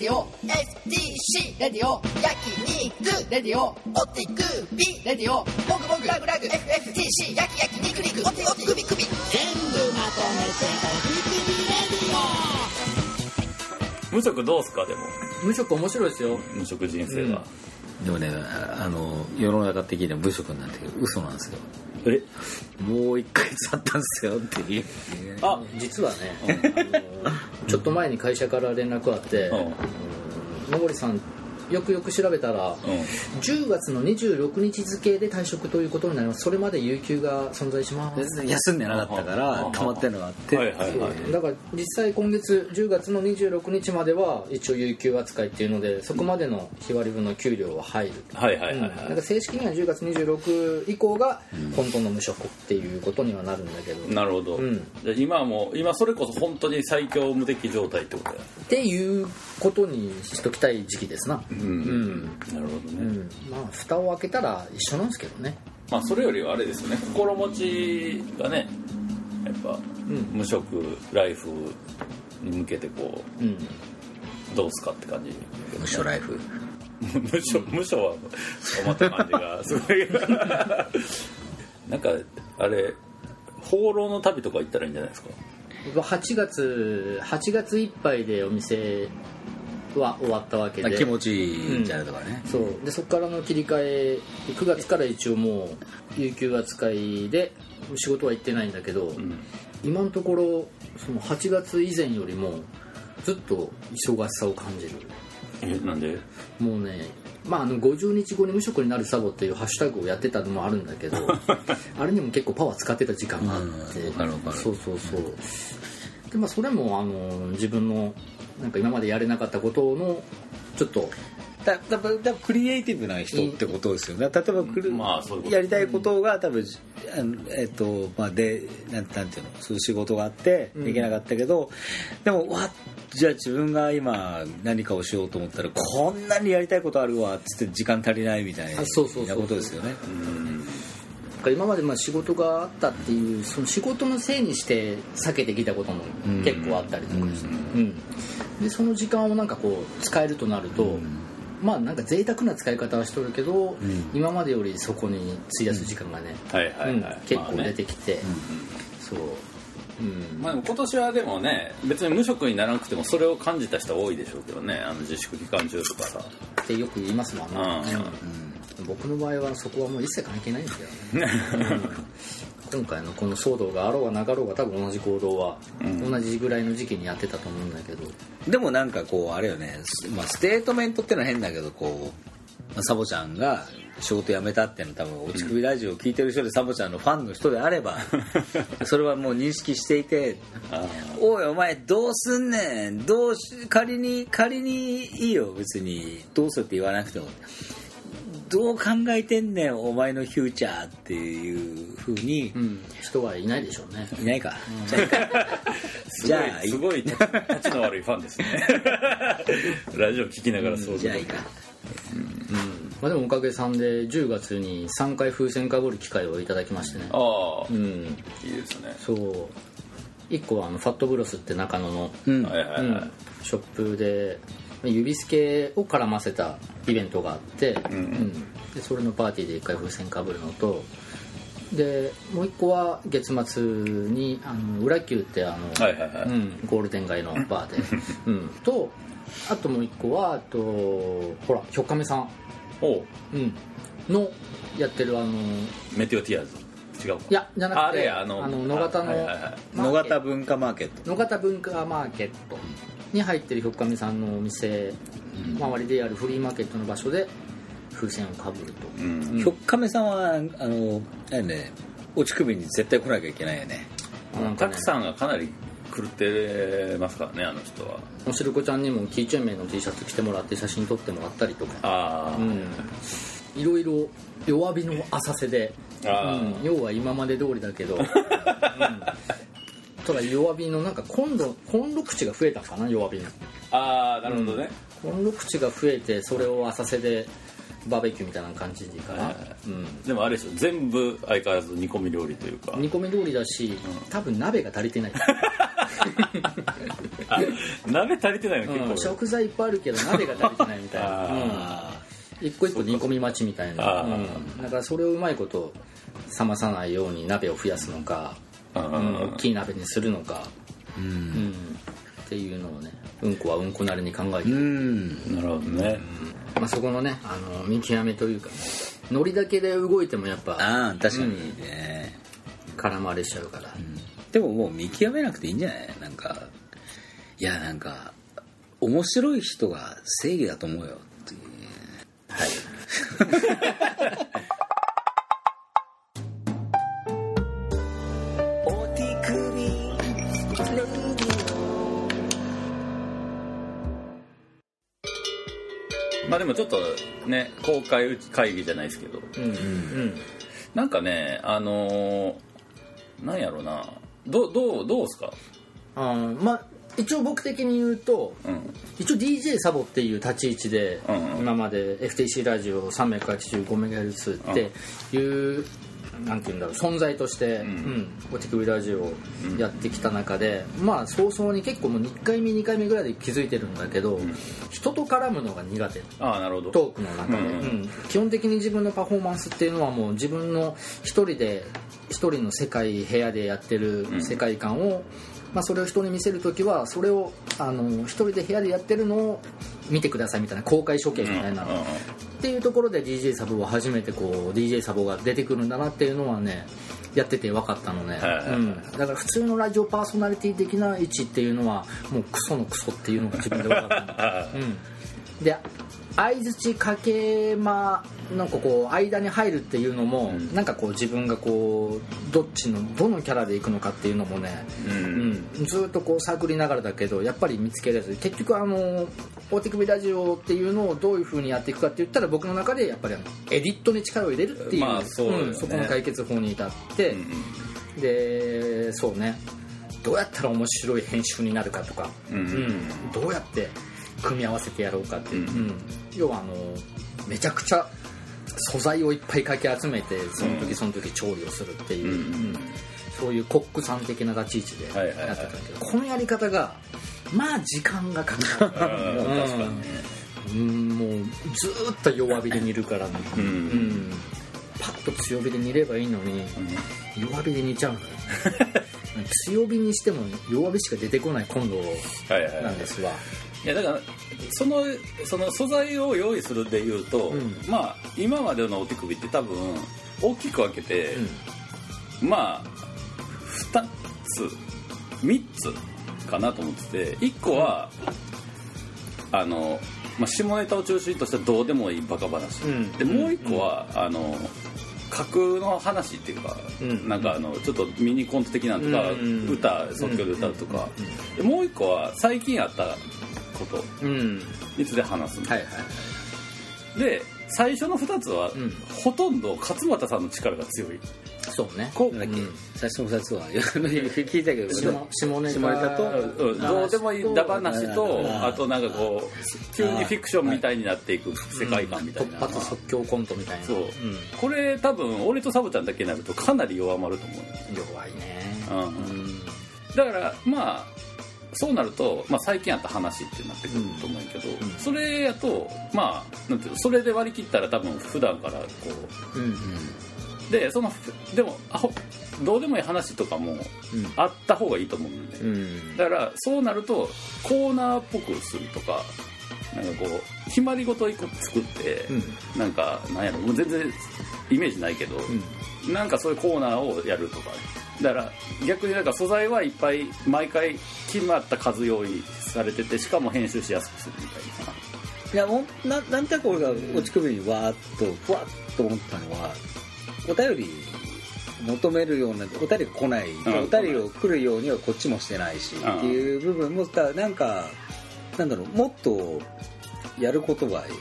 ディオ STC レディオ焼肉レディオオティクビレディオモグモグラグラグ FFTC 焼き焼き肉肉オテオテクビクビ全部まとめておビクビレディ無職どうすかでも？無職面白いですよ。無職人生は、でもねあの世の中的には部職なんて嘘なんですよえもう1ヶ月あったんですよっていう。あ実はね、あのちょっと前に会社から連絡あってうん。野森さんよくよく調べたら、うん。10月の26日付で退職ということになります。それまで有給が存在します。休んでなかったから溜まってるのがあって、はいはいはい。だから実際今月10月の26日までは一応有給扱いっていうのでそこまでの日割り分の給料は入るはいはいはいうん。はいなんか正式には10月26以降が本当の無職っていうことにはなるんだけど、なるほど、うん。じゃあ今はもう今それこそ本当に最強無敵状態ってことだよっていうことにしときたい時期ですななるほどね、まあ蓋を開けたら一緒なん。ですけどねまあそれよりはあれですよね心持ちがねやっぱ、無職ライフに向けてこうん。どうすかって感じ無所ライフ無所無所は困った感じがすごいなん。かあれ放浪の旅とか行ったらいいん。じゃないですか8月8月いっぱいでお店は終わったわけで。気持ちいいん。じゃないとかね、そう。でそこからの切り替え9月から一応もう有給扱いで仕事は行ってないんだけど、ん。今のところその8月以前よりもずっと忙しさを感じる。えなんで？もうねまあ、あの50日後に無職になるサボっていうハッシュタグをやってたのもあるんだけど あれにも結構パワー使ってた時間があって、うそうそうそう。でまあそれもあの自分のなんか今までやれなかったことのちょっとだだだだクリエイティブな人ってことですよね。例えばクルまあそういうやりたいことが多分あのえっとまあでなんなんていうのそういう仕事があってできなかったけど、でもわじゃあ自分が今何かをしようと思ったらこんなにやりたいことあるわっつって時間足りないみたいなことですよね。なん。か今までまあ仕事があったっていうその仕事のせいにして避けてきたことも結構あったりとかして、うん。でその時間をなんかこう使えるとなると、まあなんか贅沢な使い方はしとるけど、今までよりそこに費やす時間がね、結構まあね。出てきて、そう、うん。まあ、今年はでもね別に無職にならなくてもそれを感じた人は多いでしょうけどねあの自粛期間中とかさ。ってよく言いますもんね、うん。うん僕の場合はそこはもう一切関係ないんですよ。ね、うん今回のこの騒動があろうがなかろうが多分同じ行動は同じぐらいの時期にやってたと思うんだけど、でもなんかこうあれよね、すまあ、ステートメントってのは変だけどこう、まあサボちゃんが仕事辞めたっていうの多分落ち首ラジオを聞いてる人でサボちゃんのファンの人であれば それはもう認識していてあ「おいお前どうすんねんどうし仮に仮にいいよ別に。どうするって言わなくても」どう考えてんねんお前のフューチャーっていうふうに。うん、人はいないでしょうね。いないか、じゃあいいかじゃあいいすごいすごい立ちの悪いファンですね。ラジオ聞きながらそうじゃあいいか。まあ、でもおかげさんで10月に3回風船かぶる機会をいただきましてね。ああ、いうん。いですね。そう。1個はあのファットブロスって中野の、うんはいはいはい、うん。ショップで指付けを絡ませたイベントがあって、うんでそれのパーティーで1回風船かぶるのとでもう1個は月末にあの裏球ってあの、はいはいはい。うん、ゴールデン街のバーで、うん、とあともう1個はあとほらひょっかめさん、おう。うん、のやってるあのメテオティアーズ。違うか。いやじゃなくてあれやあの野方のはいはいはい野方文化マーケット。野方文化マーケットに入ってるひょっかみさんのお店周りであるフリーマーケットの場所で風船をかぶると、うん。ひょっかめさんはあのあれね落ち首に絶対来なきゃいけないよね。なんかね。たくさんがかなり狂ってますからねあの人は。おしるこちゃんにもキーチェーン名の T シャツ着てもらって写真撮ってもらったりとか。ああ、うん。いろいろ弱火の浅瀬で、うあん、要は今まで通りだけど、うん、弱火のなんか今度コンロ口が増えたかな弱火の。ああなるほどね、コンロ口が増えてそれを浅瀬でバーベキューみたいな感じかな、うん。でもあれでしょ全部相変わらず煮込み料理というか。煮込み料理だし、多分鍋が足りてない。鍋足りてないの？うん、結構。食材いっぱいあるけど鍋が足りてないみたいな、あうん、一個一個煮込み待ちみたいな、だからそれをうまいこと冷まさないように鍋を増やすのか、うんうん大きい鍋にするのか、うん。うん、っていうのをねうんこはうんこなりに考えて。うる、ん。なるほどね。まあ、そこのねあの見極めというかノリだけで動いてもやっぱああ確かにね、絡まれちゃうから、でももう見極めなくていいんじゃない？なんかいやなんか面白い人が正義だと思うよっていう。はい まあでもちょっとね公開会議じゃないですけど。うんうんなんかねあのーなんやろな。どうどうどうですか？あーまあ一応僕的に言うとうん。一応 DJ サボっていう立ち位置で、うんうん今まで FTC ラジオ 385MHz っていう、なんて言うんだろう存在として、うん。お手首ラジオをやってきた中で、まあ早々に結構もう1回目2回目ぐらいで気づいてるんだけど、人と絡むのが苦手。ああなるほど。トークの中で、うん。うん。基本的に自分のパフォーマンスっていうのはもう自分の一人で一人の世界部屋でやってる世界観を、まあ、それを人に見せる時はそれをあの一人で部屋でやってるのを見てくださいみたいな公開処刑みたいな、うんうんっていうところで DJ サボは初めてこう DJ サボが出てくるんだなっていうのはねやってて分かったのね、うん、だから普通のラジオパーソナリティ的な位置っていうのはもうクソのクソっていうのが自分で分かった。の うん、で相づちかけまなんかこう間に入るっていうのも、うん。なんかこう自分がこうどっちのどのキャラでいくのかっていうのもね、うん。うん。ずっとこう探りながらだけどやっぱり見つけられず結局あの大手首ラジオっていうのをどういう風にやっていくかって言ったら僕の中でやっぱりエディットに力を入れるっていう,、まあそうね。んそこの解決法に至って、でそうね。どうやったら面白い編集になるかとか、うん。うん。どうやって組み合わせてやろうかっていう、うん。うん。要はあのめちゃくちゃ素材をいっぱいかき集めてその時その時調理をするっていう、うん。うん。そういうコックさん的な立ち位置ではいはいはいやってたんだけど、このやり方がまあ時間がかかる。うんもうずーっと弱火で煮るから、ね。うん。うん。パッと強火で煮ればいいのに弱火で煮ちゃうのよ。強火にしても弱火しか出てこないコンロはいはいなんですわ、いやだからそのその素材を用意するでいうと、うん。まあ今までのお手首って多分大きく分けて、まあ2つ3つかなと思ってて1個は、あの、まあ、下ネタを中心としたどうでもいいバカ話、うん。でもう1個は、あの架空の話っていうか、うん。なんかあのちょっとミニコント的なのとか、うん。歌即興で歌うとか、でもう1個は最近あったこと。うん。うんについて話すの？はいはいで最初の2つは、うん。ほとんど勝俣さんの力が強い。そうね。こうだっけ、うん。最初の2つは。聞いたけど下下ネタとうんどうでもいいダ話とうんあとなんかこう急にフィクションみたいになっていく世界観みたいな。突発即興コントみたいな。そう。これ多分俺とサボちゃんだけになるとかなり弱まると思ううん弱いね。うん。だからまあそうなると、まあ、最近あった話ってなってくると思うけど、うんそれやとまあなんていうのそれで割り切ったら多分普段からこうんうん。うでそのでもあほどうでもいい話とかもあった方がいいと思うんで、うんだからそうなるとコーナーっぽくするとかなんかこう決まり事を一個作って、うん。なんかなんやろもう全然イメージないけど、なんかそういうコーナーをやるとかだから逆になんか素材はいっぱい毎回決まった数用意されててしかも編集しやすくするみたいな。いやもうななんとなく俺が落ち首にわーっとふわっと思ったのはお便り求めるようなお便りが来ない、ん。お便りを来るようにはこっちもしてないし、うん。っていう部分もだなんかなんだろうもっとやることがいっ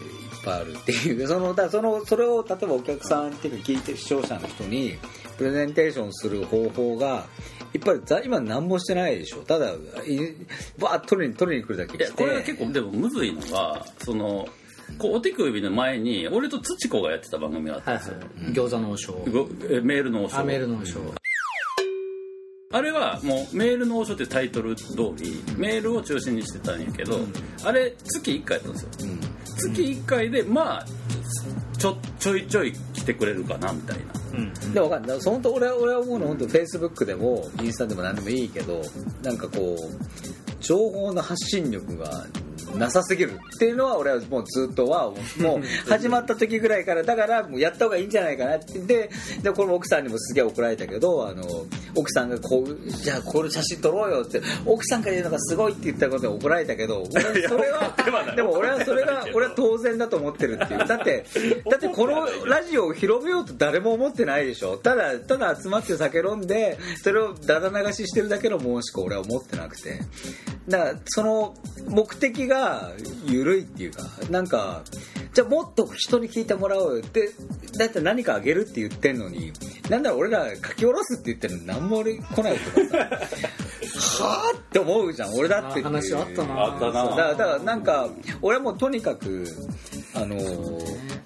ぱいあるっていう。そのだそのそれを例えばお客さんっていうか聞いてる視聴者の人にプレゼンテーションする方法がいっぱいざ今何もしてないでしょ。ただいバーッと取りに取りに来るだけいやこれは結構でもむずいのがそのこうお手首の前に俺と土子がやってた番組があったはいんですよ、はい。餃子の王将。ごえメールの王将。あメールの王将あれはもうメールの王将ってタイトル通りメールを中心にしてたんやけど、あれ月1回やったんですよ、月1回でまあちょちょいちょい来てくれるかなみたいなうん。でも分かんない。本当俺は俺は思うの本当フェイスブックでもインスタでも何でもいいけどなんかこう情報の発信力がなさすぎるっていうのは俺はもうずっとはもう 始まった時ぐらいからだからもうやった方がいいんじゃないかなって。ででこれも奥さんにもすげえ怒られたけどあの奥さんがこうじゃあこれ写真撮ろうよって奥さんから言うのがすごいって言ったことで怒られたけど 俺それはでも俺はそれが俺は当然だと思ってるっていう。だってだってこのラジオを広めようと誰も思ってないでしょ。ただただ集まって酒飲んでそれをだだ流ししてるだけのものしか俺は思ってなくて。だからその目的が緩いっていうかなんかじゃあもっと人に聞いてもらおうよ。ってだって何かあげるって言ってんのになんだろう俺ら書き下ろすって言ってるのに何も俺来ないとかさ。はあって思うじゃん俺だってって話あったなあったなそうだからだからなんか俺はもうとにかくあのー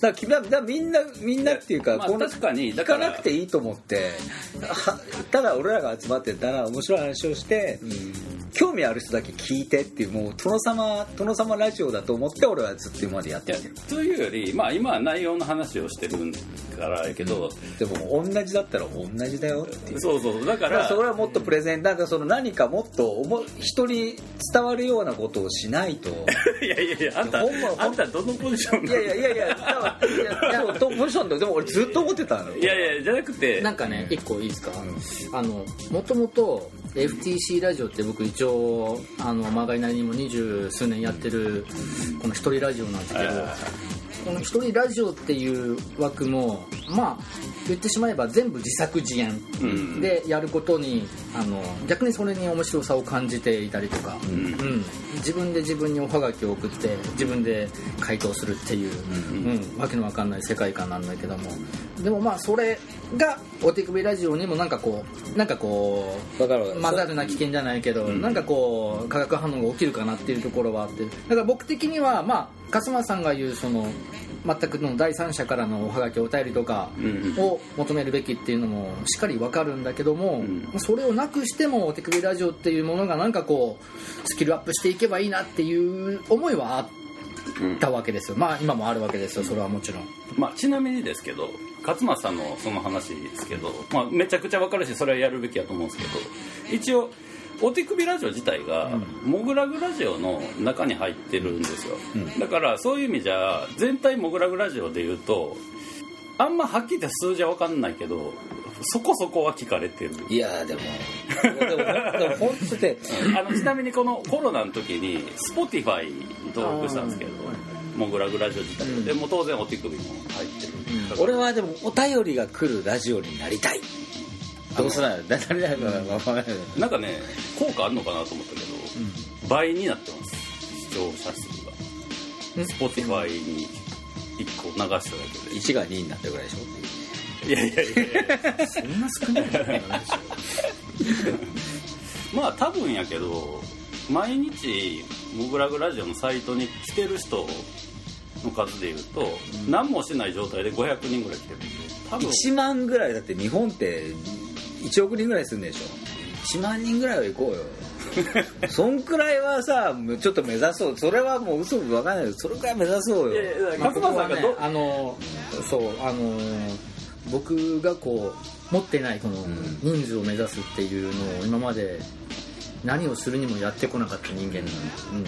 だからだみんなみんなっていうか、まあ確かにだ聞かなくていいと思ってはただ俺らが集まってたら面白い話をして、興味ある人だけ聞いてっていうもう殿様殿様ラジオだと思って俺はずっと今までやってきてる。というよりまあ今は内容の話をしてるからやけど、でも同じだったら同じだよっていう。そうそうだかららそれはもっとプレゼンなんかその何かもっと思い人に伝わるようなことをしないと。いやいやいやあんたあんたどのポジションいやいやいやいや多分いやいやそうポジションででも俺ずっと思ってたの。よいやいやじゃなくて。なんかね一個いいですか、あのもともと FTC ラジオって僕一応あのまがいなりにも二十数年やってるこの一人ラジオなんですけど、この一人ラジオっていう枠もまあ言ってしまえば全部自作自演うん。でやることにあの逆にそれに面白さを感じていたりとか、うん。自分で自分におはがきを送って自分で回答するっていう、うん。わけのわかんない世界観なんだけども。でもまあそれがお手首ラジオにもなんかこうなんかこう混ざるな危険じゃないけど、なんかこう化学反応が起きるかなっていうところはあって。だから僕的にはまあ勝間さんが言うその全くの第三者からのおはがきお便りとかうんを求めるべきっていうのもしっかりわかるんだけども、ん。それをなくしてもお手首ラジオっていうものがなんかこうスキルアップしていけばいいなっていう思いはあったわけですよ。まあ今もあるわけですよ。それはもちろん。まあ、ちなみにですけど勝間さんのその話ですけど、まあ、めちゃくちゃ分かるしそれはやるべきやと思うんですけど一応お手首ラジオ自体が、モグラグラジオの中に入ってるんですよ、だからそういう意味じゃ全体モグラグラジオで言うとあんまはっきり言って数字は分かんないけどそこそこは聞かれてる。いやでもでもでも 本当ってあのちなみにこのコロナの時に Spotify に登録したんですけどモグラグラジオ自体でもう当然お手首も入ってる、俺はでもお便りが来るラジオになりたいどうすらなりたいか分からない。なんかね効果あるのかなと思ったけど、倍になってます。視聴者数が。Spotify に1個流しただけで。1が2になったぐらいでしょいやいやいやいや。そんな少ない。の まあ多分やけど毎日モグラグラジオのサイトに来てる人の数でいうと、何もしてない状態で500人ぐらい来てるんで。多分。1万ぐらいだって日本って1億人ぐらいするんでしょ。1万人ぐらいは行こうよ。そんくらいはさちょっと目指そう。それはもう嘘分かんない。けどそれくらい目指そうよ。勝間さんがど、あのそうあの僕がこう持ってないこの人数を目指すっていうのを今まで何をするにもやってこなかった人間。なん。で、うん、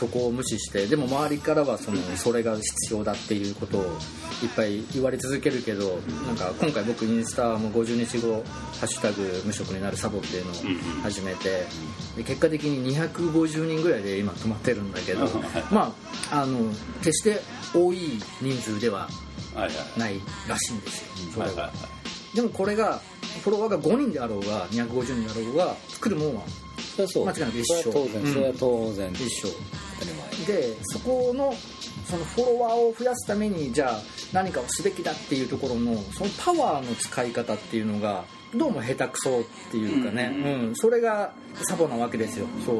そこを無視してでも周りからはそのそれが必要だっていうことをいっぱい言われ続けるけどなんか今回僕インスタも50日後「ハッシュタグ無職になるサボ」っていうのを始めてで結果的に250人ぐらいで今止まってるんだけどまああの決して多い人数ではないらしいんですよそれは。でもこれがフォロワーが5人であろうが250人であろうが作るもんは間違いなく一緒。それは当然、うんそれは当然。一緒でそこのそのフォロワーを増やすためにじゃあ何かをすべきだっていうところのそのパワーの使い方っていうのがどうも下手くそっていうかね、うんそれがサボなわけですよ。そう。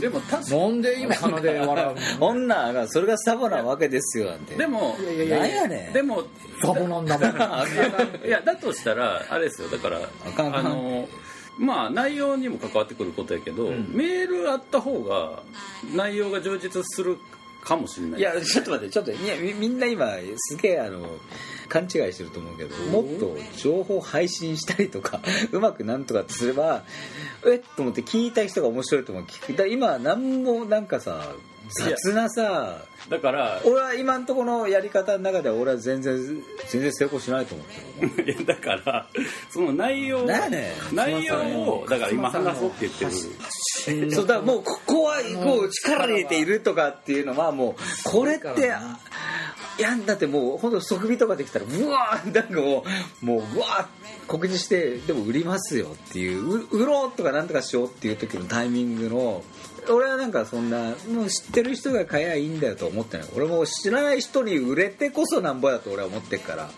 でも確かなんで今鼻で笑うの？女がそれがサボなわけですよなんて。でもいやいやいやねん。でもサボなんだもん。いやだとしたらあれですよ。だからかん。あのまあ内容にも関わってくることやけど、メールあった方が内容が充実するかもしれない。いやちょっと待ってちょっといやみみんな今すげえあの勘違いしてると思うけどもっと情報配信したりとか うまくなんとかってすればえっと思って聞いた人が面白いと思う。聞くだ今何もなんかさ雑なさ。だから俺は今んとこのやり方の中では俺は全然全然成功しないと思ってる。いやだからその内容内容をだから今話そうって言ってる。そうだからもうここはこう力入れているとかっていうのはもうこれっていやだってもう本当即備とかできたらうわーなんかもうもううわー告知してでも売りますよっていうう売ろうとかなんとかしようっていう時のタイミングの俺はなんかそんなもう知ってる人が買えばいいんだよと思ってない。俺も知らない人に売れてこそなんぼやと俺は思ってるから。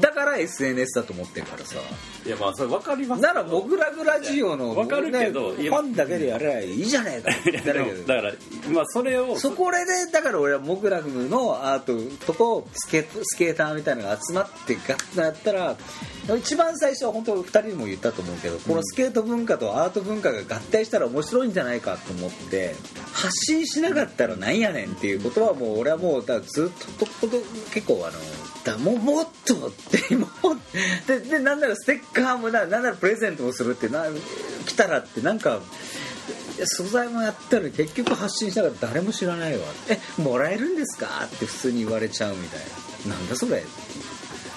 だから SNS だと思ってるからさ。いやまあそれ分かりますならモグラグラジオのわかるけどねファンだけでやればいいじゃねえか。って言ったらだからまあそれをそこでだから俺はモグラグのアートとこスケスケーターみたいなのが集まってガッとやったら一番最初は本当2人にも言ったと思うけど、このスケート文化とアート文化が合体したら面白いんじゃないかと思って発信しなかったらなんやねんっていうことはもう俺はもうだずっと結構あのだもうもっとってもででなんならステッカーもななんならプレゼントもするってな来たらってなんか素材もやったら結局発信したから誰も知らないわ。えもらえるんですか？って普通に言われちゃうみたいな。なんだそれ。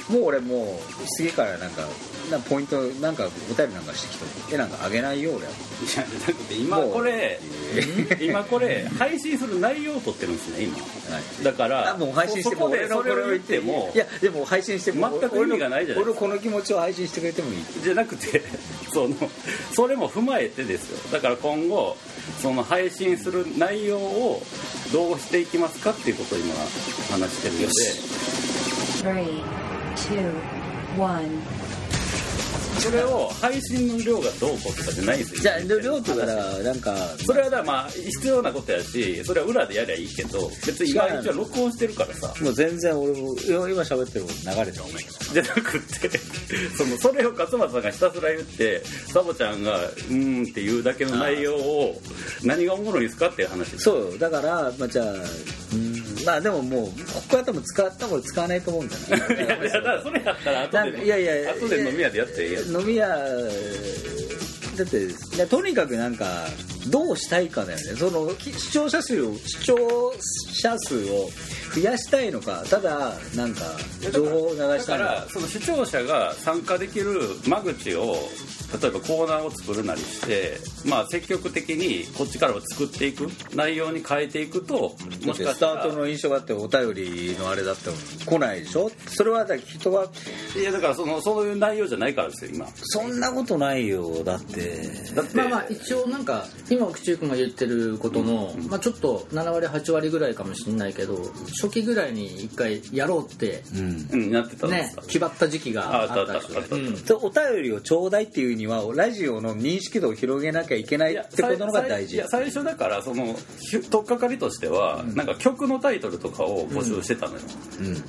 もう俺もう次からなんかなポイントなんかお便りなんかしてきてもえなんかあげないよ俺は。いやだって今これ 今これ配信する内容を取ってるんですね今。だからあもう配信してもそこで俺のそれを言って。もいやでも配信しても全く意味がないじゃない俺この気持ちを配信してくれてもいい。じゃなくて そのそれも踏まえてですよ。だから今後その配信する内容をどうしていきますかっていうことを今話してるので。Three, two, one. それを配信の量がどうこうとかじゃないんですよ。じゃありょうとからなんかそれはだまあ必要なことやしそれは裏でやりゃいいけど別に今一応録音してるからさ。もう全然俺も今喋ってること流れてるじゃなくてそのそれを勝俣さんがひたすら言ってサボちゃんが「うーん」っていうだけの内容を何がおもろいんですかっていう話ですそうだからまあじゃあうんまあでももうここは多分使ったも使わないと思うんじゃないいやいやだからそれやったら後でいやいや後で飲み屋でやっていいやん。飲み屋だっていやとにかくなんかどうしたいかだよね。そのき視聴者数を視聴者数を増やしたいのか。ただなんか情報を流したいのか。らその視聴者が参加できる間口を例えばコーナーを作るなりして、まあ、積極的にこっちからは作っていく内容に変えていくともしかスしたらタートの印象があってお便りのあれだっても来ないでしょ？それはだから人がいやだからそのそういう内容じゃないからですよ今。そんなことないよ。だって。だって、まあまあ一応なんか今奥中君が言ってることの、まあ、ちょっと7割8割ぐらいかもしれないけど初期ぐらいに一回やろうってうん。うんなってたんですか、ね決まった時期があったでしょああったあったあった。うお便りをちょうだいっていうにはラジオの認識度を広げなきゃいけないってことのが大事。いや最初だからそのひ取っかかりとしては、なんか曲のタイトルとかを募集してたのよ、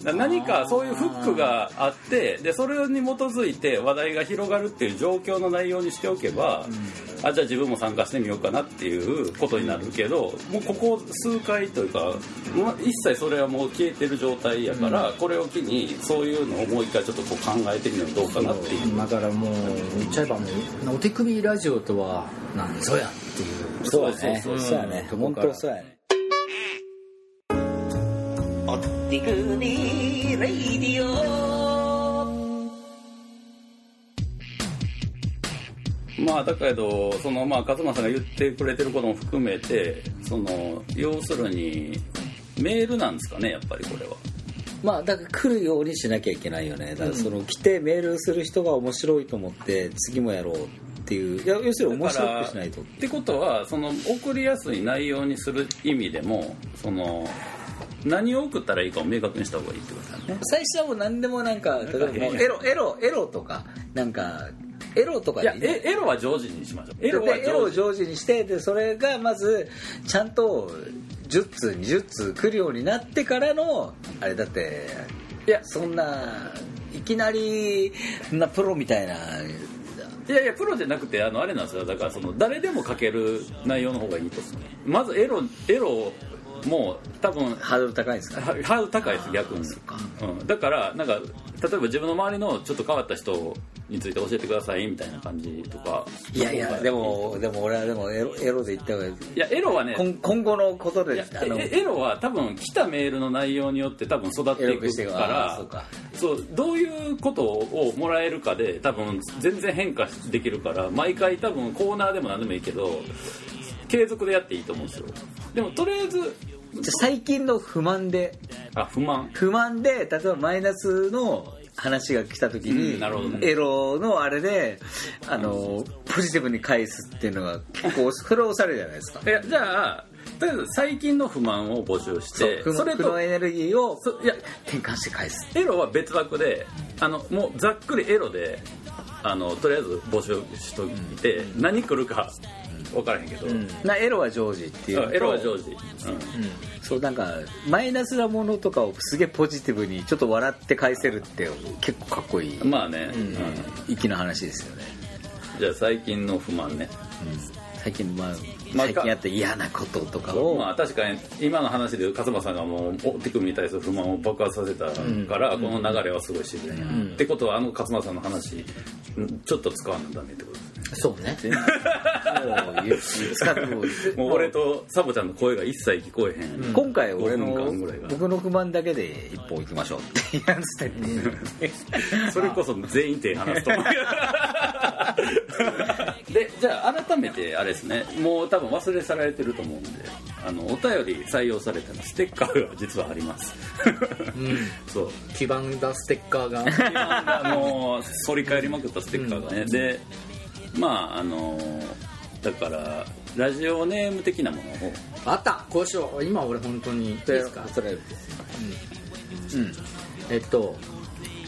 うん。何かそういうフックがあってでそれに基づいて話題が広がるっていう状況の内容にしておけば、あじゃあ自分も参加してみようかなっていうことになるけどもうここ数回というかま一切それはもう消えてる状態やから、これを機にそういうのをもう一回ちょっとこう考えてみるのどうかなっていう。だからもう言っちゃえばもうお手首ラジオとは何ぞやっていう。そうだねそうそう。そうやね。本当そうやね。おってくびレイディオまあだけどそのまあ勝間さんが言ってくれてることも含めてその要するにメールなんですかねやっぱりこれは。まあだから来るようにしなきゃいけないよね。だからその来てメールする人が面白いと思って次もやろうっていう。いや要するに面白くしないと。ってことはその送りやすい内容にする意味でもその何を送ったらいいかを明確にした方がいいってことだね。最初はもう何でもなんか例えばエロエロエロとかなんかエロとかいやエロは常時にしましょう。エエロロはエロを常時にしてでそれがまずちゃんと10通20通来るようになってからのあれだっていや。そんないきなりなプロみたいな。いやいやプロじゃなくてあのあれなんですよ。だからその誰でも書ける内容の方がいいと思うまずエロエロも多分ハードル高いんですか？はハードル高いです逆に、うん、だからなんか例えば自分の周りのちょっと変わった人について教えてくださいみたいな感じとか。いやいやでもでも俺はでもエロエロで言った方がいい。いやエロはね今今後のことであのえエロは多分来たメールの内容によって多分育っていくからそうか。そうどういうことをもらえるかで多分全然変化できるから毎回多分コーナーでも何でもいいけど継続でやっていいと思うんですよ。でもとりあえず最近の不満であ不満。不満で例えばマイナスの話が来た時に、うんね。エロのあれであのポジティブに返すっていうのが結構 それを押されるじゃないですか。いやじゃあとりあえず最近の不満を募集してそれとエネルギーをそいや転換して返す。エロは別枠であのもうざっくりエロであのとりあえず募集しといて、何来るか分からへんけど、なエロは常時っていうエロは常時、うん。そうなんかマイナスなものとかをすげえポジティブにちょっと笑って返せるって結構かっこいい、まあね、うん。うん。粋な話ですよね、じゃあ最近の不満ね。最近まあまあ最近あった嫌なこととかを、まあ確かに今の話で勝間さんがもうお手首に対する不満を爆発させたから、この流れはすごい自然や、ってことはあの勝間さんの話んちょっと使わなダメってことですね。そうね。もう言う使ってももう俺とサボちゃんの声が一切聞こえへん、今回俺の5分間ぐらいが。僕の不満だけで一本行きましょうって言いましたねそれこそ全員手離すと思う でじゃあ改めてあれですね。もう多分忘れ去られてると思うんで。あのお便り採用されたのステッカーが実はあります、そう。基盤だステッカーが。もう反り返りまくったステッカーがね、でまああのだからラジオネーム的なものを。あった。こうしよう今俺本当にいいです。かそれえっと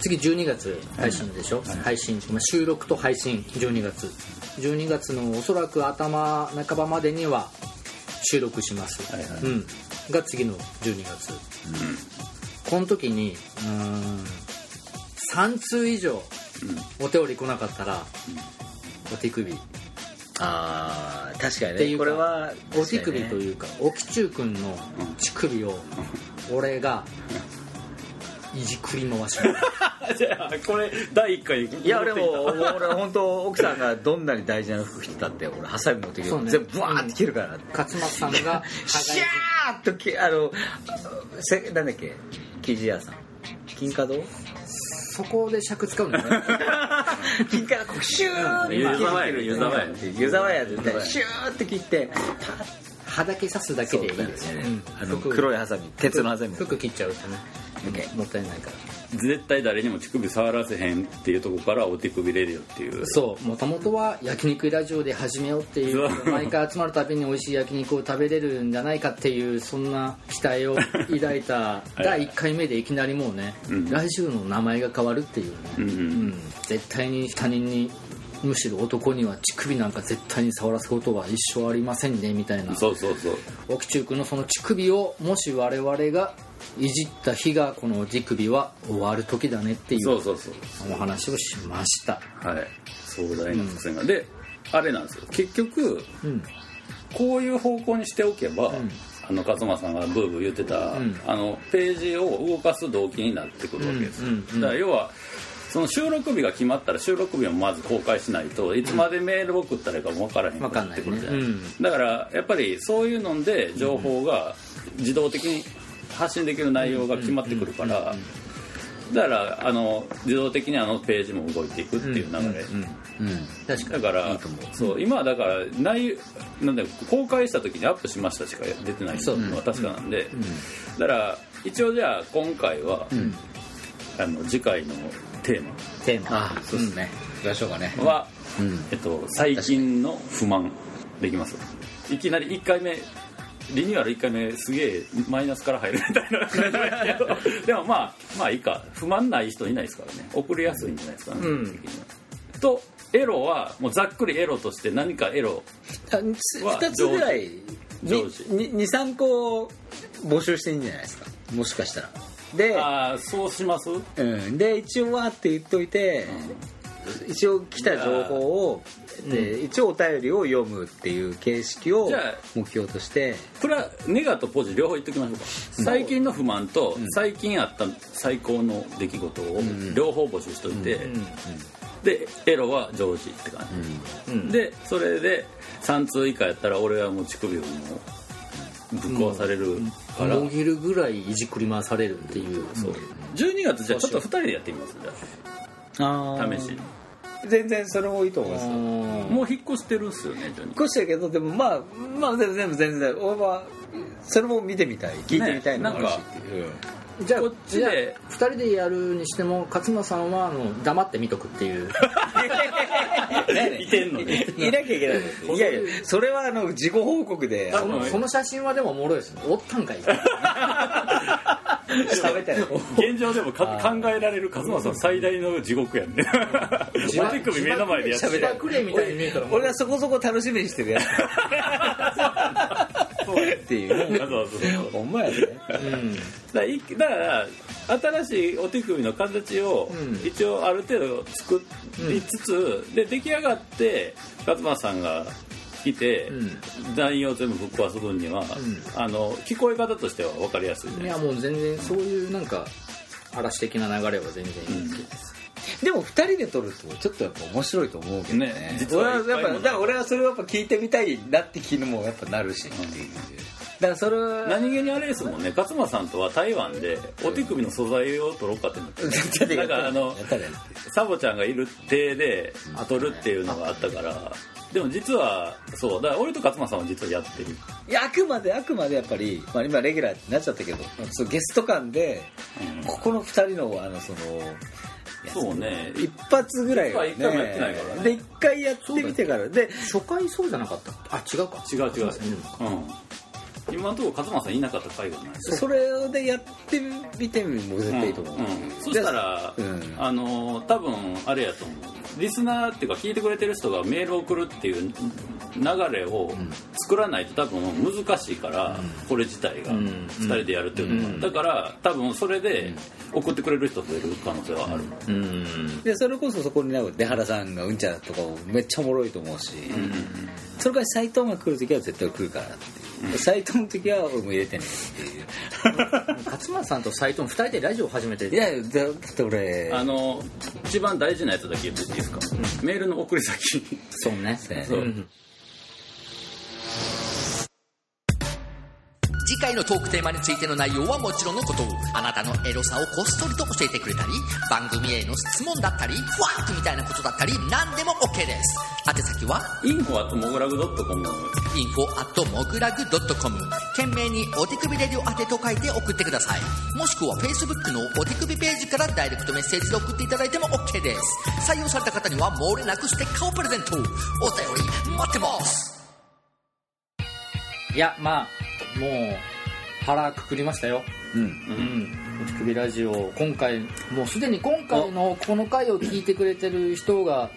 次12月配信でしょ、配信、まあ、収録と配信。12月12月のおそらく頭半ばまでには収録します、はいはい。うん、が次の12月、この時にうーん3通以上お手り来なかったら、お手首。ああ確かにね。これはお手首とういうか沖中君の乳首を俺がいじくり回し。じゃあこれ第1回いや俺も俺本当奥さんがどんなに大事な服着てたって俺ハサミ持ってきてね。全部ブワーって切るから。勝松さんが シャーッときあのせなんだっけ？生地屋さん。金華堂？そこで尺使うんだよね。金華堂シューって湯沢やね湯沢やね湯沢屋でシューって切ってパッ歯だけ刺すだけでいいです。ね。あの黒いハサミ鉄のハサミ。服切っちゃうとねもったいないから。絶対誰にも乳首触らせへんっていうところからお手首レディオっていう。そうもともとは焼肉ラジオで始めようっていう毎回集まるたびに美味しい焼肉を食べれるんじゃないかっていうそんな期待を抱いた第1回目でいきなりもうね、うん。ラジオの名前が変わるっていうね、うんうん。うん。絶対に他人にむしろ男には乳首なんか絶対に触らすことは一生ありませんねみたいな。そうそうそう。沖中君のその乳首をもし我々がいじった日がこの手首は終わる時だねっていうそうそうそう。お話をしました。はい。壮大な伏線が、であれなんですよ。結局うん。こういう方向にしておけば、ん。あの勝間さんがブーブー言ってた、ん。あのページを動かす動機になってくるわけですだから要はその収録日が決まったら収録日をまず公開しないといつまでメールを送ったらいいかも分からへんってくるじゃない分か。ん。ないね。だからやっぱりそういうので情報が自動的に発信できる内容が決まってくるからだからあの自動的にあのページも動いていくっていう流れ、うん確かだからそう今はだから内なんだ公開した時にアップしましたしか出てないのは確かなんで、だから一応じゃあ今回は、あの次回のテーテーマ。ああそうですね。行きましょうかね。マは、うん。えっと、最近の不満。できます？いきなり1回目リニューアル1回目すげえマイナスから入るみたいなでもまあまあいいか。不満ない人いないですからね。送りやすいんじゃないですかね、うん。とエロはもうざっくりエロとして何かエロは2つぐらい上手23個募集していいんじゃないですか。もしかしたら。で,、ああそうします？うん、で一応わーって言っといて、一応来た情報をで一応お便りを読むっていう形式を目標として。プラネガとポジ両方言っときましょうか、最近の不満と最近あった最高の出来事を両方募集しといて、でエロは常時って感じ、でそれで3通以下やったら俺はもう乳首をもうぶっ壊されるから、もぎるぐらいいじくり回されるっていう。そう。12月じゃあちょっと2人でやってみます？じゃああ試し全然それもいいと思いますよ。もう引っ越してるっすよね12引っ越したけどでもまあまあ全然全然。俺はそれも見てみたい。聞いてみたいのもあるし。っていう、じゃあこっちでじゃあ2人でやるにしても勝間さんはあの黙って見とくっていう。いてんのにいなきゃいけないですいやいやそれはあの自己報告で。あのその写真はでもおもろいですね。おったんかい 喋ったよ現状でもか考えられる勝間さん最大の地獄やんね。お手首目の前でやって芝クレイみたいに見えたら俺はそこそこ楽しみにしてるやつ。っていう。そう。そう。そう。ほんまやねう。んだから新しいお手首の形をう。ん一応ある程度作りつつ、で出来上がって勝間さんが来て、うん。内容全部ぶっ壊す分には、あの聞こえ方としては分かりやすいねいやもう全然そういうなんか嵐的な流れは全然いいです、でも二人で撮るとちょっとやっぱ面白いと思うけどね。ね。実俺ははいっぱいもやっぱだから俺はそれをやっぱ聞いてみたいなって気にもやっぱなるしっていう。だからそれは何気にあれですもんね。勝間さんとは台湾でお手首の素材を取ろうかってなって だからあのサボちゃんがいる体で撮るっていうのがあったから。でも実はそうだ。から俺と勝間さんは実はやってる。いやあくまであくまでやっぱり、まあ、今レギュラーってなっちゃったけどそうゲスト感でうん。ここの二人のあのそのそうね。一発ぐらいはね一回もやってないからね。で一回やってみてから。で初回そうじゃなかったあ違うか。違う違う、うん、今のところ勝間さんいなかった回がないそれでやってみても絶対いいと思う、うんうん。そしたら、うん。あの多分あれやと思う。リスナーっていうか聞いてくれてる人がメールを送るっていう流れを作らないと多分難しいから、これ自体が。ん。2人でやるっていうのが、うん。だから多分それで送ってくれる人増える可能性はある、うん。でそれこそそこに出原さんがうんちゃらとかもめっちゃおもろいと思うし、それから斎藤が来る時は絶対来るからっていう。斎、藤の時は俺も入れてねっていう。勝間さんと斎藤2人でラジオ始めていやだだって俺。あの一番大事なやつだけ言っていいですか、メールの送り先。そうね。そう。うん次回のトークテーマについての内容はもちろんのこと。あなたのエロさをこっそりと教えてくれたり番組への質問だったりファークみたいなことだったり何でも OK です。宛先は？インフォアットモグラグドットコム。info at モグラグ .com 懸命にお手首レディオ宛てと書いて送ってください。もしくは Facebook のお手首ページからダイレクトメッセージで送っていただいても OK です。採用された方にはもれなくステッカーをプレゼントお便り待ってます。いやまあもう腹くくりましたよ。うん。うん。おち首ラジオ今回もうすでに今回のこの回を聞いてくれてる人が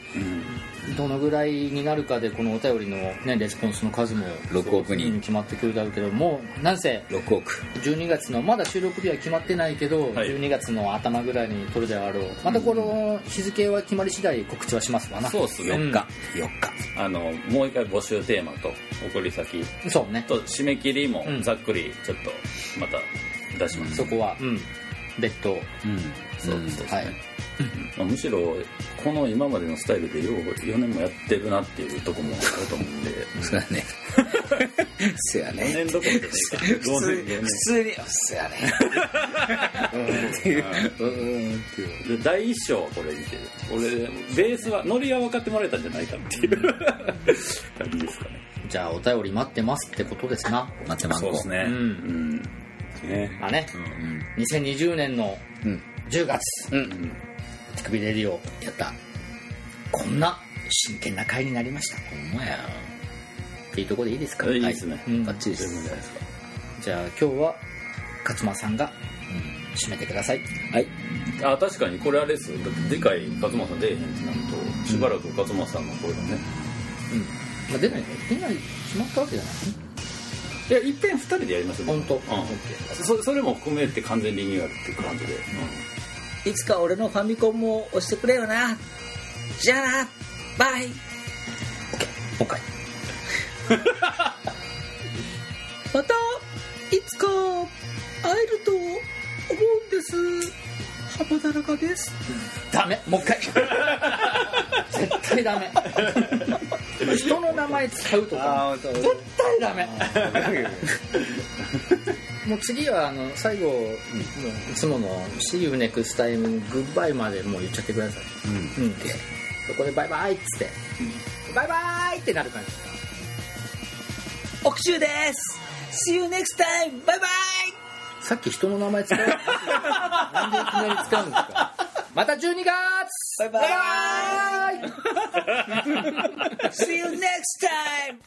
どのぐらいになるかでこのお便りの、ね、レスポンスの数も6億人うん決まってくるだろうけどもうなんせ6億。12月のまだ収録日は決まってないけど、はい。12月の頭ぐらいに撮るであろう。またこの日付は決まり次第告知はしますわな。そうっす。ね、うん。4日。あのもう一回募集テーマと送り先。そうね。と締め切りもうん。ざっくりちょっっとまた出します、そこは。うん別途うん。そうです。ね、はい。まあむしろこの今までのスタイルでよう4年もやってるなっていうとこもあると思うんで。そうやね。そうや4ね年どころじゃないか。5普通年5普通にそうやね。うん。第一章はこれ見てる俺ベースはノリは分かってもらえたん。じゃないかっていう感じですかねじゃあお便り待ってますってことですな待ってまん。こそうですねうん。うん。ねまあね、2020年のうん。10月。うん。手首レディオやった。こんな真剣な回になりました。ほんまや。っていうところでいいですか？い。いですねうん。バッチリです十分じゃないですか。じゃあ今日は勝間さんが締めてください。はい。あ確かにこれあれです。よだってでかい勝間さん出えへんってなるとしばらく勝間さんの声がね。うん。まあ出ないね出ない決まったわけじゃないいやいっぺん2人でやりますよ。本当。うん。そそれも含めて完全リニューアルっていう感じ。で、いつか俺のファミコンも押してくれよな。じゃあなバイ。もう一回。またいつか会えると思うんです浜田中です。ダメもう一回。絶対ダメ。人の名前使うとか。あ絶対ダメ。もう次はあの最後、もういつもの「See you next time goodbye」までもう言っちゃってください。うん、そこでバイバイっつって、バイバイってなる感じ。奥州です。See you next time バイバイさっき人の名前使うなんでいきなり使うんですか？また12月！バイバイ。バイバイ！See you next time!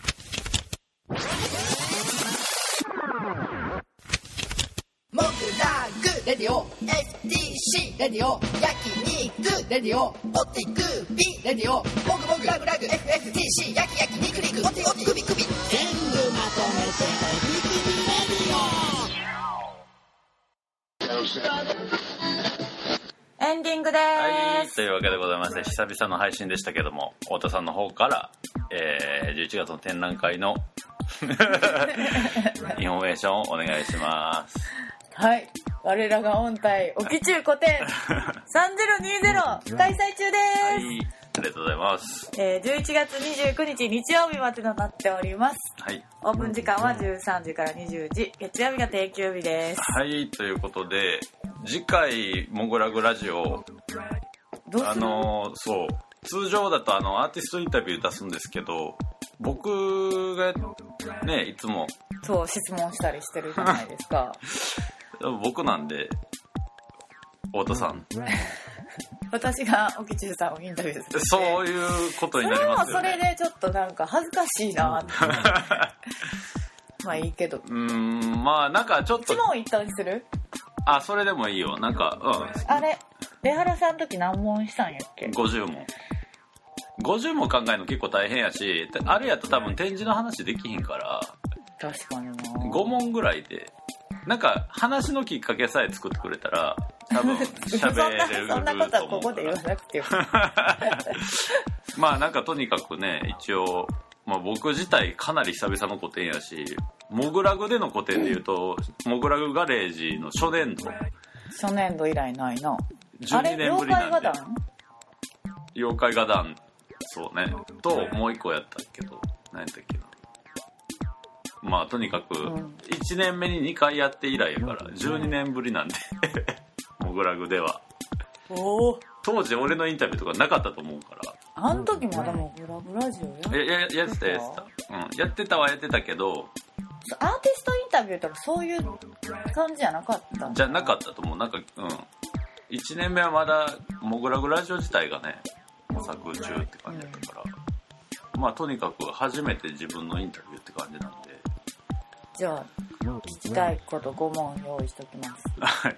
モグラグレディオ STC レディオ焼肉レディオオティクビレディオモグモグラグラグ FFTC 焼き焼き肉肉オテオテクビクビエンディングではい。というわけでございまして久々の配信でしたけども太田さんの方から、えー11月の展覧会の インフォメーションをお願いしますはい。我らが音体、沖中古典3020開催中です。いありがとうございますえー11月29日日曜日までとなっております。はいオープン時間は13時から20時。月曜日が定休日です。はいということで次回モグラグラジオあのそう通常だとあのアーティストインタビュー出すんですけど僕がねいつもそう、質問したりしてるじゃないですか。僕なんで太田さん 私が沖中さんをインタビューする。そういうことにそれもそなりますよね。れでちょっとなんか恥ずかしいなって。まあいいけど。うーんまあなんかちょっと。一問一答にする？あそれでもいいよ。なんかあれ、出原さんの時何問したんやっけ？うん50問50問考えるの結構大変やしあれやと多分展示の話できひんから。確かにな。5問ぐらいでなんか話のきっかけさえ作ってくれたら 多分喋れるそんなそんなことはここで言わなくてよ。まあなんかとにかくね一応、まあ、僕自体かなり久々の個展やしモグラグでの個展でいうと、モグラグガレージの初年度。初年度以来ないな。あ12れ年ぶりなんで妖怪画壇？妖怪画壇。そうね。ともう一個やったけど何やったっけなまあとにかくん。1年目に2回やって以来やから12年ぶりなんで モグラグでは。おお当時俺のインタビューとかなかったと思うから。あん時まだもうグラグラジオややってたやってた、うん、やってたはやってたけどアーティストインタビューとかそういう感じじゃなかったんじゃなかったと思う。なんかうん。1年目はまだモグラグラジオ自体がね模索中って感じだったから、まあとにかく初めて自分のインタビューって感じなんでじゃあ聞きたいこと5問用意しときます。はい。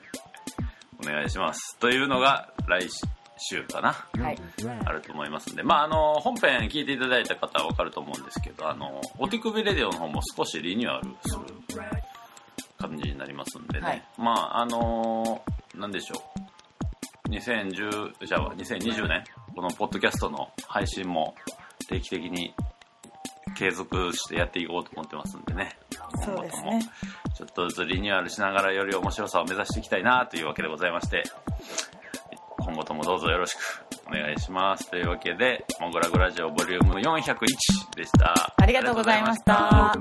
お願いします。というのが来週かな。はい。あると思いますんで。まああの本編聞いていただいた方は分かると思うんですけどあのお手首レディオの方も少しリニューアルする感じになりますんでね、はい。まああのなんでしょう。2010じゃあ2020年？このポッドキャストの配信も定期的に継続してやっていこうと思ってますんでね。そう今後ともですね。ちょっとずつリニューアルしながらより面白さを目指していきたいなというわけでございまして今後ともどうぞよろしくお願いします。というわけで「モグラグラジオボリューム401でした。ありがとうございました